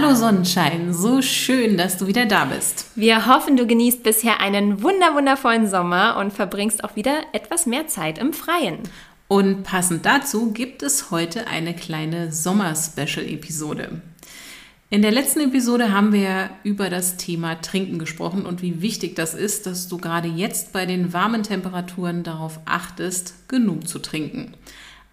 Hallo Sonnenschein, so schön, dass du wieder da bist. Wir hoffen, du genießt bisher einen wunder wundervollen Sommer und verbringst auch wieder etwas mehr Zeit im Freien. Und passend dazu gibt es heute eine kleine Sommer-Special-Episode. In der letzten Episode haben wir über das Thema Trinken gesprochen und wie wichtig das ist, dass du gerade jetzt bei den warmen Temperaturen darauf achtest, genug zu trinken.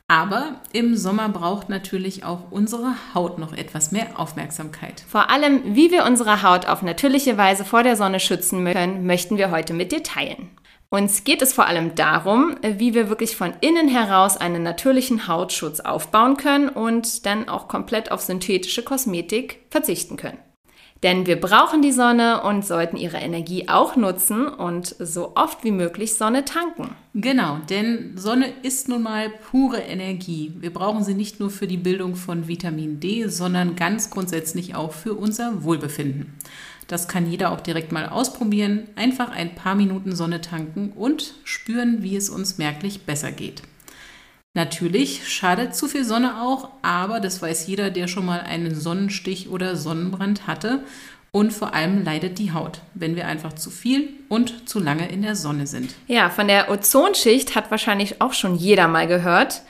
Aber im Sommer braucht natürlich auch unsere Haut noch etwas mehr Aufmerksamkeit. Vor allem, wie wir unsere Haut auf natürliche Weise vor der Sonne schützen können, möchten wir heute mit dir teilen. Uns geht es vor allem darum, wie wir wirklich von innen heraus einen natürlichen Hautschutz aufbauen können und dann auch komplett auf synthetische Kosmetik verzichten können. Denn wir brauchen die Sonne und sollten ihre Energie auch nutzen und so oft wie möglich Sonne tanken. Genau, denn Sonne ist nun mal pure Energie. Wir brauchen sie nicht nur für die Bildung von Vitamin D, sondern ganz grundsätzlich auch für unser Wohlbefinden. Das kann jeder auch direkt mal ausprobieren. Einfach ein paar Minuten Sonne tanken und spüren, wie es uns merklich besser geht. Natürlich schadet zu viel Sonne auch, aber das weiß jeder, der schon mal einen Sonnenstich oder Sonnenbrand hatte. Und vor allem leidet die Haut, wenn wir einfach zu viel und zu lange in der Sonne sind. Ja, von der Ozonschicht hat wahrscheinlich auch schon jeder mal gehört.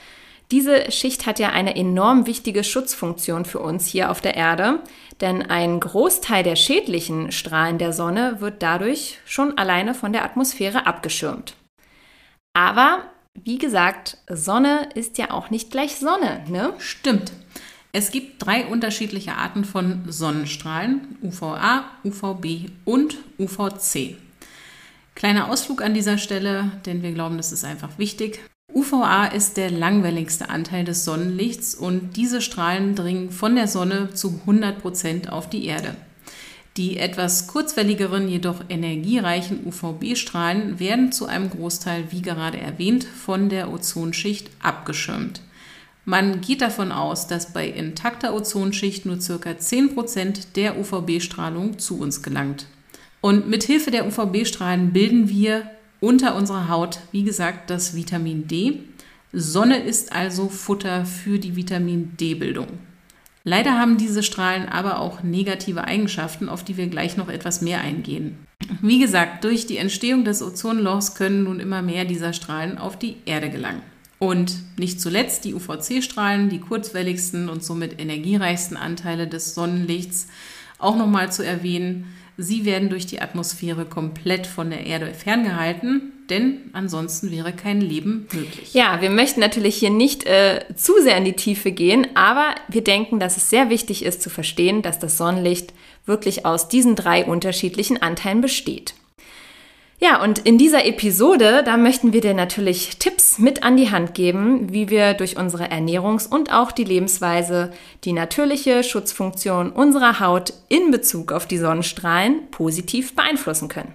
Diese Schicht hat ja eine enorm wichtige Schutzfunktion für uns hier auf der Erde, denn ein Großteil der schädlichen Strahlen der Sonne wird dadurch schon alleine von der Atmosphäre abgeschirmt. Aber wie gesagt, Sonne ist ja auch nicht gleich Sonne, ne? Stimmt. Es gibt drei unterschiedliche Arten von Sonnenstrahlen, UVA, UVB und UVC. Kleiner Ausflug an dieser Stelle, denn wir glauben, das ist einfach wichtig. UVA ist der langwelligste Anteil des Sonnenlichts und diese Strahlen dringen von der Sonne zu 100 Prozent auf die Erde. Die etwas kurzwelligeren, jedoch energiereichen UVB-Strahlen werden zu einem Großteil, wie gerade erwähnt, von der Ozonschicht abgeschirmt. Man geht davon aus, dass bei intakter Ozonschicht nur ca. 10% der UVB-Strahlung zu uns gelangt. Und mit Hilfe der UVB-Strahlen bilden wir unter unserer Haut, wie gesagt, das Vitamin D. Sonne ist also Futter für die Vitamin D-Bildung. Leider haben diese Strahlen aber auch negative Eigenschaften, auf die wir gleich noch etwas mehr eingehen. Wie gesagt, durch die Entstehung des Ozonlochs können nun immer mehr dieser Strahlen auf die Erde gelangen. Und nicht zuletzt die UVC-Strahlen, die kurzwelligsten und somit energiereichsten Anteile des Sonnenlichts, auch nochmal zu erwähnen, sie werden durch die Atmosphäre komplett von der Erde ferngehalten denn ansonsten wäre kein Leben möglich. Ja, wir möchten natürlich hier nicht äh, zu sehr in die Tiefe gehen, aber wir denken, dass es sehr wichtig ist zu verstehen, dass das Sonnenlicht wirklich aus diesen drei unterschiedlichen Anteilen besteht. Ja, und in dieser Episode, da möchten wir dir natürlich Tipps mit an die Hand geben, wie wir durch unsere Ernährungs- und auch die Lebensweise die natürliche Schutzfunktion unserer Haut in Bezug auf die Sonnenstrahlen positiv beeinflussen können.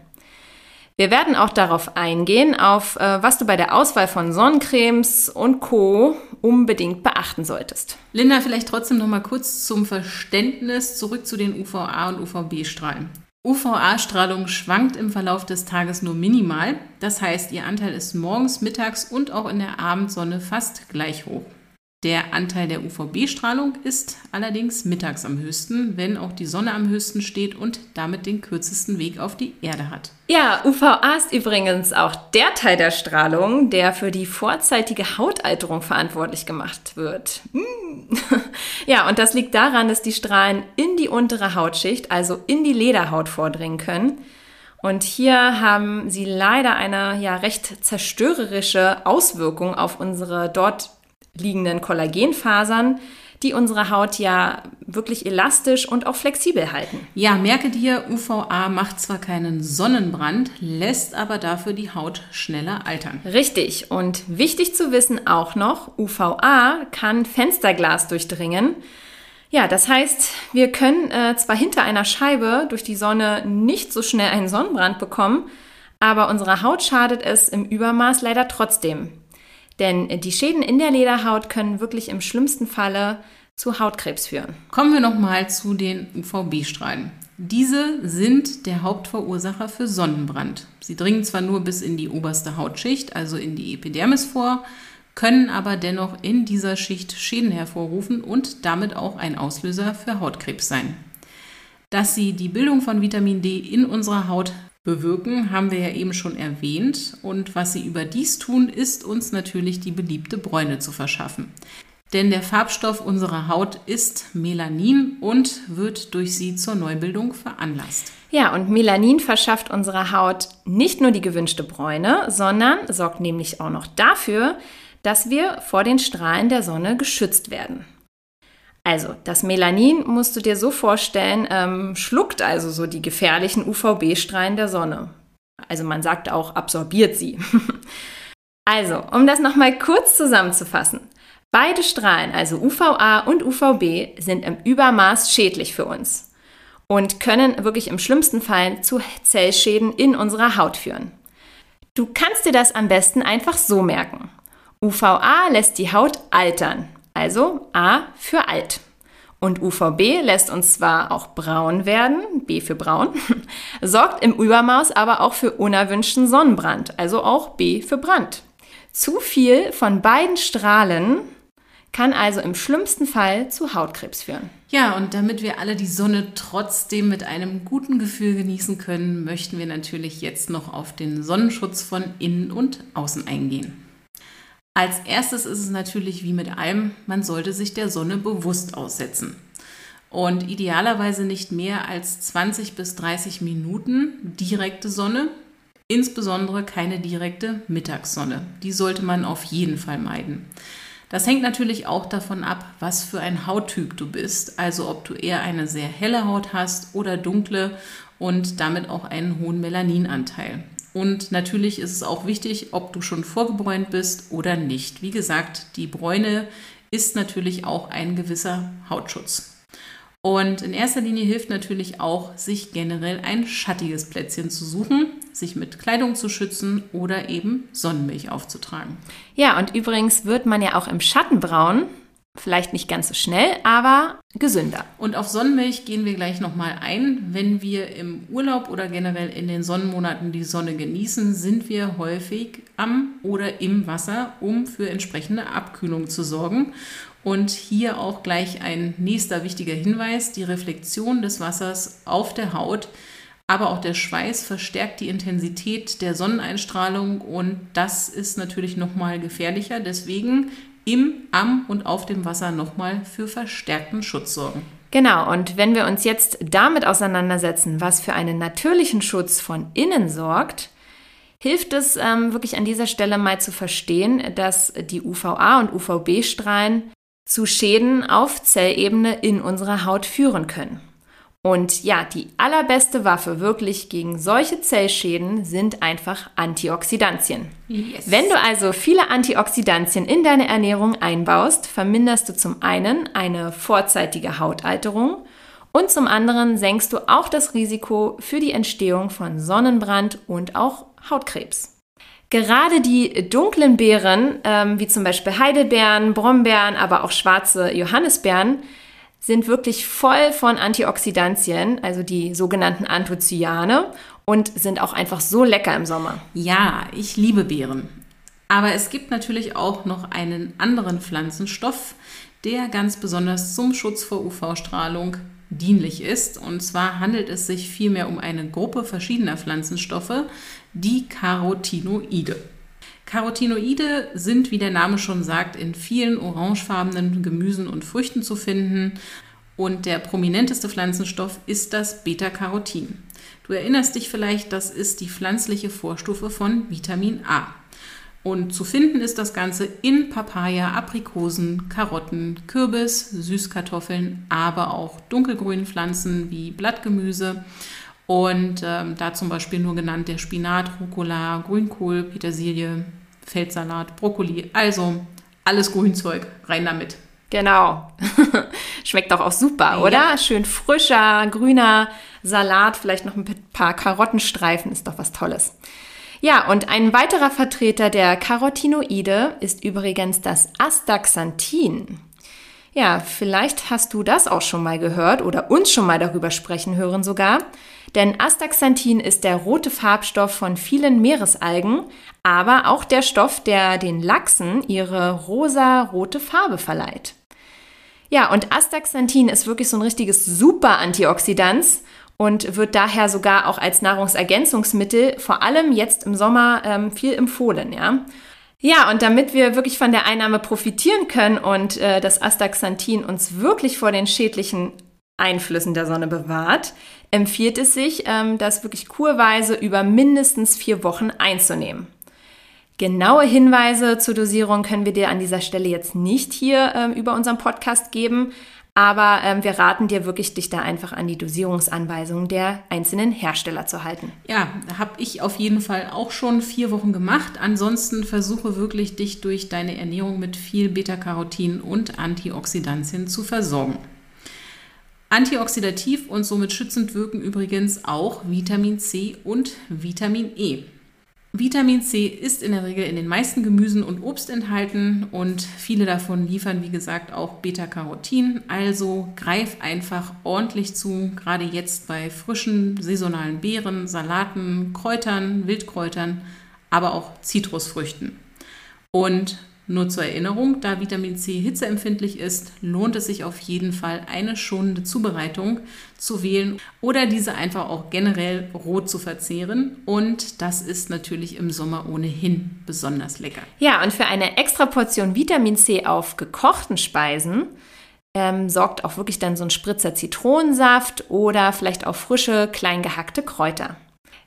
Wir werden auch darauf eingehen, auf äh, was du bei der Auswahl von Sonnencremes und Co. unbedingt beachten solltest. Linda, vielleicht trotzdem noch mal kurz zum Verständnis zurück zu den UVA und UVB-Strahlen. UVA-Strahlung schwankt im Verlauf des Tages nur minimal. Das heißt, ihr Anteil ist morgens, mittags und auch in der Abendsonne fast gleich hoch. Der Anteil der UVB-Strahlung ist allerdings mittags am höchsten, wenn auch die Sonne am höchsten steht und damit den kürzesten Weg auf die Erde hat. Ja, UVA ist übrigens auch der Teil der Strahlung, der für die vorzeitige Hautalterung verantwortlich gemacht wird. Mm. Ja, und das liegt daran, dass die Strahlen in die untere Hautschicht, also in die Lederhaut vordringen können. Und hier haben sie leider eine ja recht zerstörerische Auswirkung auf unsere dort liegenden Kollagenfasern, die unsere Haut ja wirklich elastisch und auch flexibel halten. Ja, merke dir, UVA macht zwar keinen Sonnenbrand, lässt aber dafür die Haut schneller altern. Richtig. Und wichtig zu wissen auch noch, UVA kann Fensterglas durchdringen. Ja, das heißt, wir können äh, zwar hinter einer Scheibe durch die Sonne nicht so schnell einen Sonnenbrand bekommen, aber unserer Haut schadet es im Übermaß leider trotzdem. Denn die Schäden in der Lederhaut können wirklich im schlimmsten Falle zu Hautkrebs führen. Kommen wir nochmal zu den UVB-Strahlen. Diese sind der Hauptverursacher für Sonnenbrand. Sie dringen zwar nur bis in die oberste Hautschicht, also in die Epidermis vor, können aber dennoch in dieser Schicht Schäden hervorrufen und damit auch ein Auslöser für Hautkrebs sein. Dass sie die Bildung von Vitamin D in unserer Haut bewirken, haben wir ja eben schon erwähnt. Und was sie überdies tun, ist uns natürlich die beliebte Bräune zu verschaffen. Denn der Farbstoff unserer Haut ist Melanin und wird durch sie zur Neubildung veranlasst. Ja, und Melanin verschafft unserer Haut nicht nur die gewünschte Bräune, sondern sorgt nämlich auch noch dafür, dass wir vor den Strahlen der Sonne geschützt werden. Also, das Melanin musst du dir so vorstellen, ähm, schluckt also so die gefährlichen UVB-Strahlen der Sonne. Also man sagt auch, absorbiert sie. also, um das nochmal kurz zusammenzufassen. Beide Strahlen, also UVA und UVB, sind im Übermaß schädlich für uns und können wirklich im schlimmsten Fall zu Zellschäden in unserer Haut führen. Du kannst dir das am besten einfach so merken. UVA lässt die Haut altern, also A für alt. Und UVB lässt uns zwar auch braun werden, B für braun, sorgt im Übermaß aber auch für unerwünschten Sonnenbrand, also auch B für Brand. Zu viel von beiden Strahlen kann also im schlimmsten Fall zu Hautkrebs führen. Ja, und damit wir alle die Sonne trotzdem mit einem guten Gefühl genießen können, möchten wir natürlich jetzt noch auf den Sonnenschutz von innen und außen eingehen. Als erstes ist es natürlich wie mit allem, man sollte sich der Sonne bewusst aussetzen. Und idealerweise nicht mehr als 20 bis 30 Minuten direkte Sonne, insbesondere keine direkte Mittagssonne. Die sollte man auf jeden Fall meiden. Das hängt natürlich auch davon ab, was für ein Hauttyp du bist, also ob du eher eine sehr helle Haut hast oder dunkle und damit auch einen hohen Melaninanteil. Und natürlich ist es auch wichtig, ob du schon vorgebräunt bist oder nicht. Wie gesagt, die Bräune ist natürlich auch ein gewisser Hautschutz. Und in erster Linie hilft natürlich auch, sich generell ein schattiges Plätzchen zu suchen, sich mit Kleidung zu schützen oder eben Sonnenmilch aufzutragen. Ja, und übrigens wird man ja auch im Schatten braun. Vielleicht nicht ganz so schnell, aber gesünder. Und auf Sonnenmilch gehen wir gleich nochmal ein. Wenn wir im Urlaub oder generell in den Sonnenmonaten die Sonne genießen, sind wir häufig am oder im Wasser, um für entsprechende Abkühlung zu sorgen. Und hier auch gleich ein nächster wichtiger Hinweis. Die Reflexion des Wassers auf der Haut, aber auch der Schweiß verstärkt die Intensität der Sonneneinstrahlung und das ist natürlich nochmal gefährlicher. Deswegen im, am und auf dem Wasser nochmal für verstärkten Schutz sorgen. Genau, und wenn wir uns jetzt damit auseinandersetzen, was für einen natürlichen Schutz von innen sorgt, hilft es ähm, wirklich an dieser Stelle mal zu verstehen, dass die UVA und UVB-Strahlen zu Schäden auf Zellebene in unserer Haut führen können. Und ja, die allerbeste Waffe wirklich gegen solche Zellschäden sind einfach Antioxidantien. Yes. Wenn du also viele Antioxidantien in deine Ernährung einbaust, verminderst du zum einen eine vorzeitige Hautalterung und zum anderen senkst du auch das Risiko für die Entstehung von Sonnenbrand und auch Hautkrebs. Gerade die dunklen Beeren, ähm, wie zum Beispiel Heidelbeeren, Brombeeren, aber auch schwarze Johannisbeeren, sind wirklich voll von Antioxidantien, also die sogenannten Anthocyane und sind auch einfach so lecker im Sommer. Ja, ich liebe Beeren. Aber es gibt natürlich auch noch einen anderen Pflanzenstoff, der ganz besonders zum Schutz vor UV-Strahlung dienlich ist. Und zwar handelt es sich vielmehr um eine Gruppe verschiedener Pflanzenstoffe, die Carotinoide. Carotinoide sind, wie der Name schon sagt, in vielen orangefarbenen Gemüsen und Früchten zu finden. Und der prominenteste Pflanzenstoff ist das Beta-Carotin. Du erinnerst dich vielleicht, das ist die pflanzliche Vorstufe von Vitamin A. Und zu finden ist das Ganze in Papaya, Aprikosen, Karotten, Kürbis, Süßkartoffeln, aber auch dunkelgrünen Pflanzen wie Blattgemüse. Und ähm, da zum Beispiel nur genannt der Spinat, Rucola, Grünkohl, Petersilie, Feldsalat, Brokkoli. Also alles Grünzeug, rein damit. Genau. Schmeckt doch auch super, ja. oder? Schön frischer, grüner Salat, vielleicht noch ein paar Karottenstreifen, ist doch was Tolles. Ja, und ein weiterer Vertreter der Carotinoide ist übrigens das Astaxanthin. Ja, vielleicht hast du das auch schon mal gehört oder uns schon mal darüber sprechen hören sogar. Denn Astaxanthin ist der rote Farbstoff von vielen Meeresalgen, aber auch der Stoff, der den Lachsen ihre rosa-rote Farbe verleiht. Ja, und Astaxanthin ist wirklich so ein richtiges Super-Antioxidant und wird daher sogar auch als Nahrungsergänzungsmittel, vor allem jetzt im Sommer, ähm, viel empfohlen. Ja? Ja, und damit wir wirklich von der Einnahme profitieren können und äh, das Astaxanthin uns wirklich vor den schädlichen Einflüssen der Sonne bewahrt, empfiehlt es sich, ähm, das wirklich kurweise über mindestens vier Wochen einzunehmen. Genaue Hinweise zur Dosierung können wir dir an dieser Stelle jetzt nicht hier ähm, über unseren Podcast geben, aber ähm, wir raten dir wirklich, dich da einfach an die Dosierungsanweisungen der einzelnen Hersteller zu halten. Ja, habe ich auf jeden Fall auch schon vier Wochen gemacht. Ansonsten versuche wirklich, dich durch deine Ernährung mit viel Beta-Carotin und Antioxidantien zu versorgen. Antioxidativ und somit schützend wirken übrigens auch Vitamin C und Vitamin E. Vitamin C ist in der Regel in den meisten Gemüsen und Obst enthalten und viele davon liefern, wie gesagt, auch Beta-Carotin. Also greif einfach ordentlich zu, gerade jetzt bei frischen saisonalen Beeren, Salaten, Kräutern, Wildkräutern, aber auch Zitrusfrüchten. Und nur zur Erinnerung, da Vitamin C hitzeempfindlich ist, lohnt es sich auf jeden Fall, eine schonende Zubereitung zu wählen oder diese einfach auch generell roh zu verzehren. Und das ist natürlich im Sommer ohnehin besonders lecker. Ja, und für eine extra Portion Vitamin C auf gekochten Speisen ähm, sorgt auch wirklich dann so ein Spritzer Zitronensaft oder vielleicht auch frische, klein gehackte Kräuter.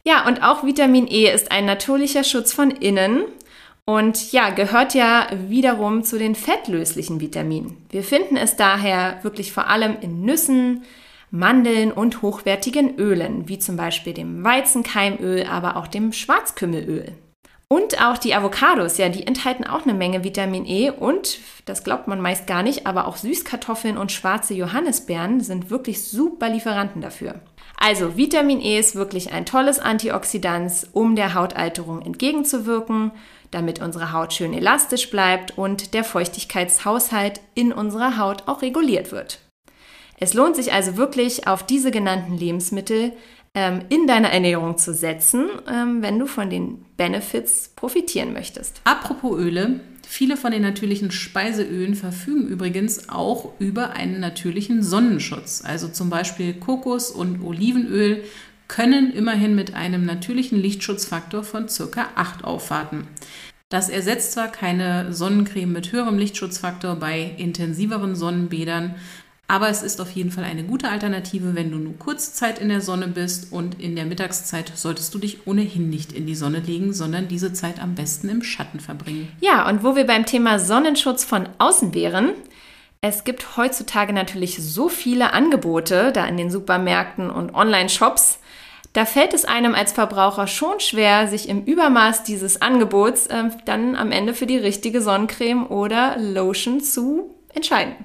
Ja, und auch Vitamin E ist ein natürlicher Schutz von innen und ja, gehört ja wiederum zu den fettlöslichen Vitaminen. Wir finden es daher wirklich vor allem in Nüssen, Mandeln und hochwertigen Ölen, wie zum Beispiel dem Weizenkeimöl, aber auch dem Schwarzkümmelöl. Und auch die Avocados, ja, die enthalten auch eine Menge Vitamin E und, das glaubt man meist gar nicht, aber auch Süßkartoffeln und schwarze Johannisbeeren sind wirklich super Lieferanten dafür. Also Vitamin E ist wirklich ein tolles Antioxidant, um der Hautalterung entgegenzuwirken damit unsere Haut schön elastisch bleibt und der Feuchtigkeitshaushalt in unserer Haut auch reguliert wird. Es lohnt sich also wirklich, auf diese genannten Lebensmittel ähm, in deiner Ernährung zu setzen, ähm, wenn du von den Benefits profitieren möchtest. Apropos Öle, viele von den natürlichen Speiseölen verfügen übrigens auch über einen natürlichen Sonnenschutz. Also zum Beispiel Kokos- und Olivenöl können immerhin mit einem natürlichen Lichtschutzfaktor von ca. 8 aufwarten. Das ersetzt zwar keine Sonnencreme mit höherem Lichtschutzfaktor bei intensiveren Sonnenbädern, aber es ist auf jeden Fall eine gute Alternative, wenn du nur kurze Zeit in der Sonne bist und in der Mittagszeit solltest du dich ohnehin nicht in die Sonne legen, sondern diese Zeit am besten im Schatten verbringen. Ja, und wo wir beim Thema Sonnenschutz von außen wären, es gibt heutzutage natürlich so viele Angebote da in den Supermärkten und Online-Shops. Da fällt es einem als Verbraucher schon schwer, sich im Übermaß dieses Angebots äh, dann am Ende für die richtige Sonnencreme oder Lotion zu entscheiden.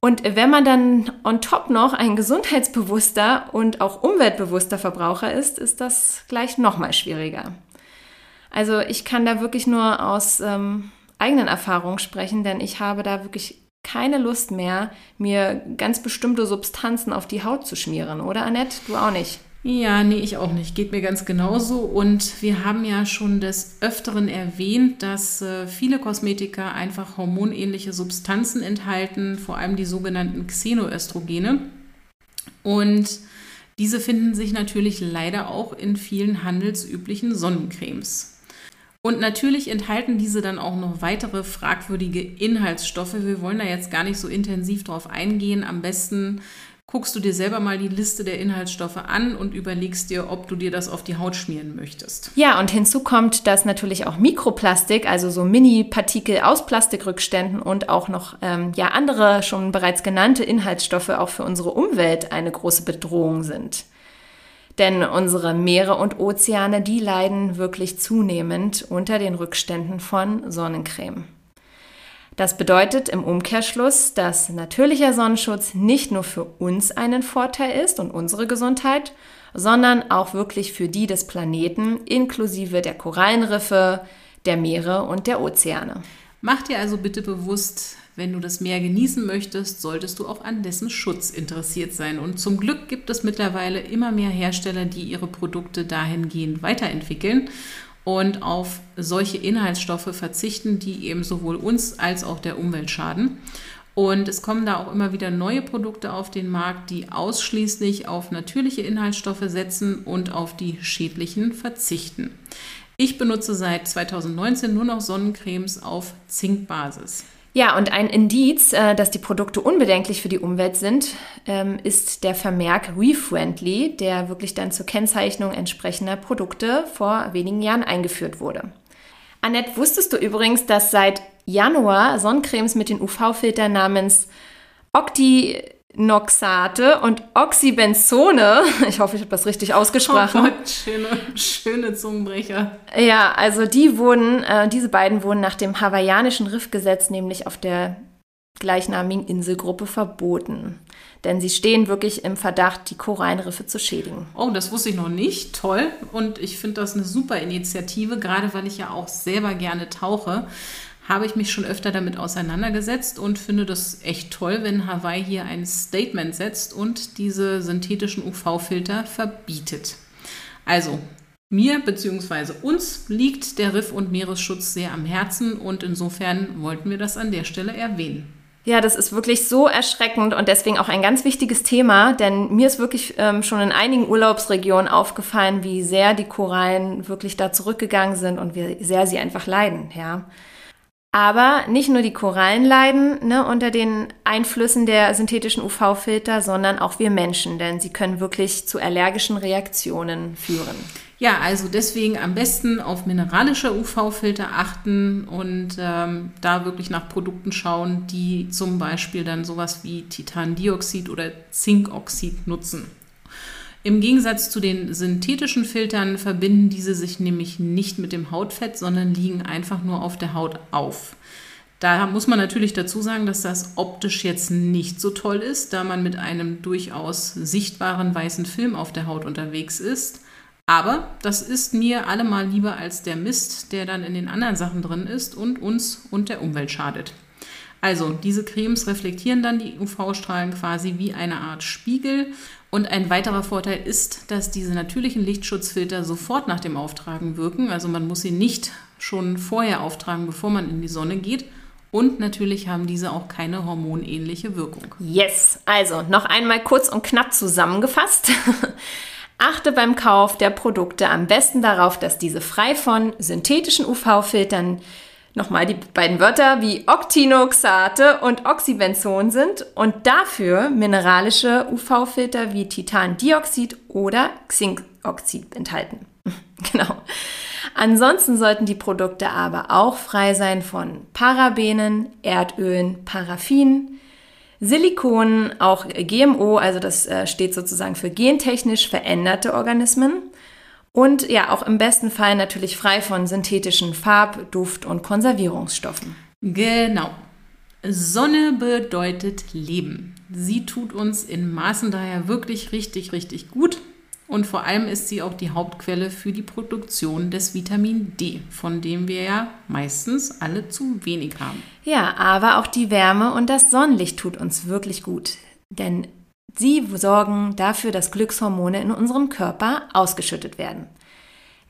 Und wenn man dann on top noch ein gesundheitsbewusster und auch umweltbewusster Verbraucher ist, ist das gleich nochmal schwieriger. Also ich kann da wirklich nur aus ähm, eigenen Erfahrungen sprechen, denn ich habe da wirklich keine Lust mehr, mir ganz bestimmte Substanzen auf die Haut zu schmieren, oder Annette? Du auch nicht? Ja, nee, ich auch nicht. Geht mir ganz genauso. Und wir haben ja schon des Öfteren erwähnt, dass äh, viele Kosmetika einfach hormonähnliche Substanzen enthalten, vor allem die sogenannten Xenoöstrogene. Und diese finden sich natürlich leider auch in vielen handelsüblichen Sonnencremes. Und natürlich enthalten diese dann auch noch weitere fragwürdige Inhaltsstoffe. Wir wollen da jetzt gar nicht so intensiv drauf eingehen. Am besten guckst du dir selber mal die Liste der Inhaltsstoffe an und überlegst dir, ob du dir das auf die Haut schmieren möchtest. Ja, und hinzu kommt, dass natürlich auch Mikroplastik, also so Mini-Partikel aus Plastikrückständen und auch noch ähm, ja, andere schon bereits genannte Inhaltsstoffe auch für unsere Umwelt eine große Bedrohung sind. Denn unsere Meere und Ozeane, die leiden wirklich zunehmend unter den Rückständen von Sonnencreme. Das bedeutet im Umkehrschluss, dass natürlicher Sonnenschutz nicht nur für uns einen Vorteil ist und unsere Gesundheit, sondern auch wirklich für die des Planeten, inklusive der Korallenriffe, der Meere und der Ozeane. Mach dir also bitte bewusst, wenn du das Meer genießen möchtest, solltest du auch an dessen Schutz interessiert sein. Und zum Glück gibt es mittlerweile immer mehr Hersteller, die ihre Produkte dahingehend weiterentwickeln und auf solche Inhaltsstoffe verzichten, die eben sowohl uns als auch der Umwelt schaden. Und es kommen da auch immer wieder neue Produkte auf den Markt, die ausschließlich auf natürliche Inhaltsstoffe setzen und auf die schädlichen verzichten. Ich benutze seit 2019 nur noch Sonnencremes auf Zinkbasis. Ja, und ein Indiz, äh, dass die Produkte unbedenklich für die Umwelt sind, ähm, ist der Vermerk ReFriendly, der wirklich dann zur Kennzeichnung entsprechender Produkte vor wenigen Jahren eingeführt wurde. Annette, wusstest du übrigens, dass seit Januar Sonnencremes mit den UV-Filtern namens Octi Noxate und Oxybenzone. Ich hoffe, ich habe das richtig ausgesprochen. Oh Gott, schöne, schöne Zungenbrecher. Ja, also die wurden, äh, diese beiden wurden nach dem hawaiianischen Riffgesetz nämlich auf der gleichnamigen Inselgruppe verboten. Denn sie stehen wirklich im Verdacht, die Korallenriffe zu schädigen. Oh, das wusste ich noch nicht. Toll. Und ich finde das eine super Initiative, gerade weil ich ja auch selber gerne tauche habe ich mich schon öfter damit auseinandergesetzt und finde das echt toll, wenn Hawaii hier ein Statement setzt und diese synthetischen UV-Filter verbietet. Also, mir bzw. uns liegt der Riff- und Meeresschutz sehr am Herzen und insofern wollten wir das an der Stelle erwähnen. Ja, das ist wirklich so erschreckend und deswegen auch ein ganz wichtiges Thema, denn mir ist wirklich ähm, schon in einigen Urlaubsregionen aufgefallen, wie sehr die Korallen wirklich da zurückgegangen sind und wie sehr sie einfach leiden, ja. Aber nicht nur die Korallen leiden ne, unter den Einflüssen der synthetischen UV-Filter, sondern auch wir Menschen, denn sie können wirklich zu allergischen Reaktionen führen. Ja, also deswegen am besten auf mineralische UV-Filter achten und ähm, da wirklich nach Produkten schauen, die zum Beispiel dann sowas wie Titandioxid oder Zinkoxid nutzen. Im Gegensatz zu den synthetischen Filtern verbinden diese sich nämlich nicht mit dem Hautfett, sondern liegen einfach nur auf der Haut auf. Da muss man natürlich dazu sagen, dass das optisch jetzt nicht so toll ist, da man mit einem durchaus sichtbaren weißen Film auf der Haut unterwegs ist. Aber das ist mir allemal lieber als der Mist, der dann in den anderen Sachen drin ist und uns und der Umwelt schadet. Also, diese Cremes reflektieren dann die UV-Strahlen quasi wie eine Art Spiegel. Und ein weiterer Vorteil ist, dass diese natürlichen Lichtschutzfilter sofort nach dem Auftragen wirken. Also man muss sie nicht schon vorher auftragen, bevor man in die Sonne geht. Und natürlich haben diese auch keine hormonähnliche Wirkung. Yes, also noch einmal kurz und knapp zusammengefasst. Achte beim Kauf der Produkte am besten darauf, dass diese frei von synthetischen UV-Filtern nochmal die beiden Wörter wie Octinoxate und Oxybenzon sind und dafür mineralische UV-Filter wie Titandioxid oder Xinkoxid enthalten. genau. Ansonsten sollten die Produkte aber auch frei sein von Parabenen, Erdölen, Paraffin, Silikonen, auch GMO, also das äh, steht sozusagen für gentechnisch veränderte Organismen und ja, auch im besten Fall natürlich frei von synthetischen Farb-, Duft- und Konservierungsstoffen. Genau. Sonne bedeutet Leben. Sie tut uns in Maßen daher wirklich richtig, richtig gut. Und vor allem ist sie auch die Hauptquelle für die Produktion des Vitamin D, von dem wir ja meistens alle zu wenig haben. Ja, aber auch die Wärme und das Sonnenlicht tut uns wirklich gut. Denn Sie sorgen dafür, dass Glückshormone in unserem Körper ausgeschüttet werden.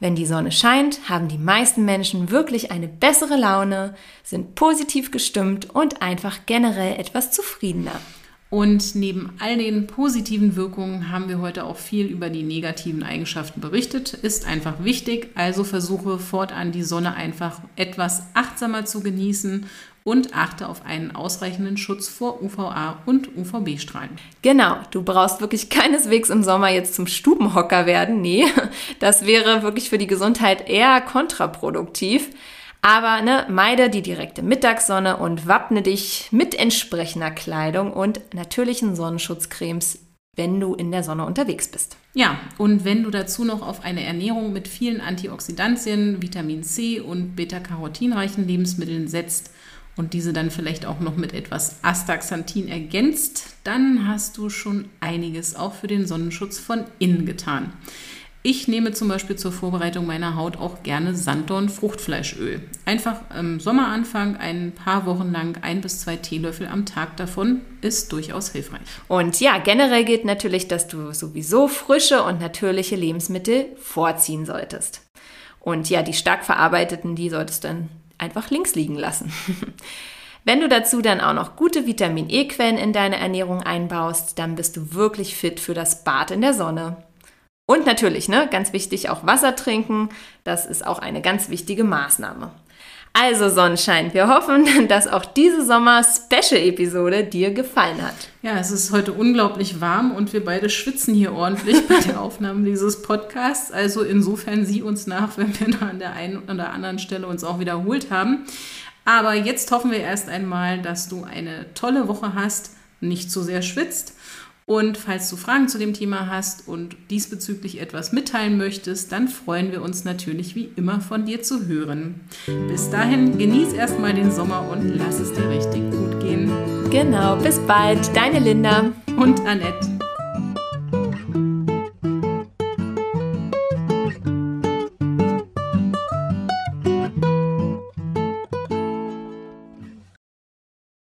Wenn die Sonne scheint, haben die meisten Menschen wirklich eine bessere Laune, sind positiv gestimmt und einfach generell etwas zufriedener. Und neben all den positiven Wirkungen haben wir heute auch viel über die negativen Eigenschaften berichtet. Ist einfach wichtig, also versuche fortan die Sonne einfach etwas achtsamer zu genießen und achte auf einen ausreichenden Schutz vor UVA und UVB-Strahlen. Genau, du brauchst wirklich keineswegs im Sommer jetzt zum Stubenhocker werden. Nee, das wäre wirklich für die Gesundheit eher kontraproduktiv. Aber ne, meide die direkte Mittagssonne und wappne dich mit entsprechender Kleidung und natürlichen Sonnenschutzcremes, wenn du in der Sonne unterwegs bist. Ja, und wenn du dazu noch auf eine Ernährung mit vielen Antioxidantien, Vitamin C und Beta-Carotinreichen Lebensmitteln setzt und diese dann vielleicht auch noch mit etwas Astaxanthin ergänzt, dann hast du schon einiges auch für den Sonnenschutz von innen getan. Ich nehme zum Beispiel zur Vorbereitung meiner Haut auch gerne Sanddorn-Fruchtfleischöl. Einfach im Sommeranfang ein paar Wochen lang ein bis zwei Teelöffel am Tag davon ist durchaus hilfreich. Und ja, generell gilt natürlich, dass du sowieso frische und natürliche Lebensmittel vorziehen solltest. Und ja, die stark verarbeiteten, die solltest du dann einfach links liegen lassen. Wenn du dazu dann auch noch gute Vitamin E-Quellen in deine Ernährung einbaust, dann bist du wirklich fit für das Bad in der Sonne. Und natürlich, ne, ganz wichtig, auch Wasser trinken. Das ist auch eine ganz wichtige Maßnahme. Also Sonnenschein, wir hoffen, dass auch diese Sommer-Special-Episode dir gefallen hat. Ja, es ist heute unglaublich warm und wir beide schwitzen hier ordentlich bei der Aufnahme dieses Podcasts. Also insofern sieh uns nach, wenn wir da an der einen oder anderen Stelle uns auch wiederholt haben. Aber jetzt hoffen wir erst einmal, dass du eine tolle Woche hast, nicht zu sehr schwitzt und falls du Fragen zu dem Thema hast und diesbezüglich etwas mitteilen möchtest, dann freuen wir uns natürlich wie immer von dir zu hören. Bis dahin, genieß erstmal den Sommer und lass es dir richtig gut gehen. Genau, bis bald, deine Linda und Annette.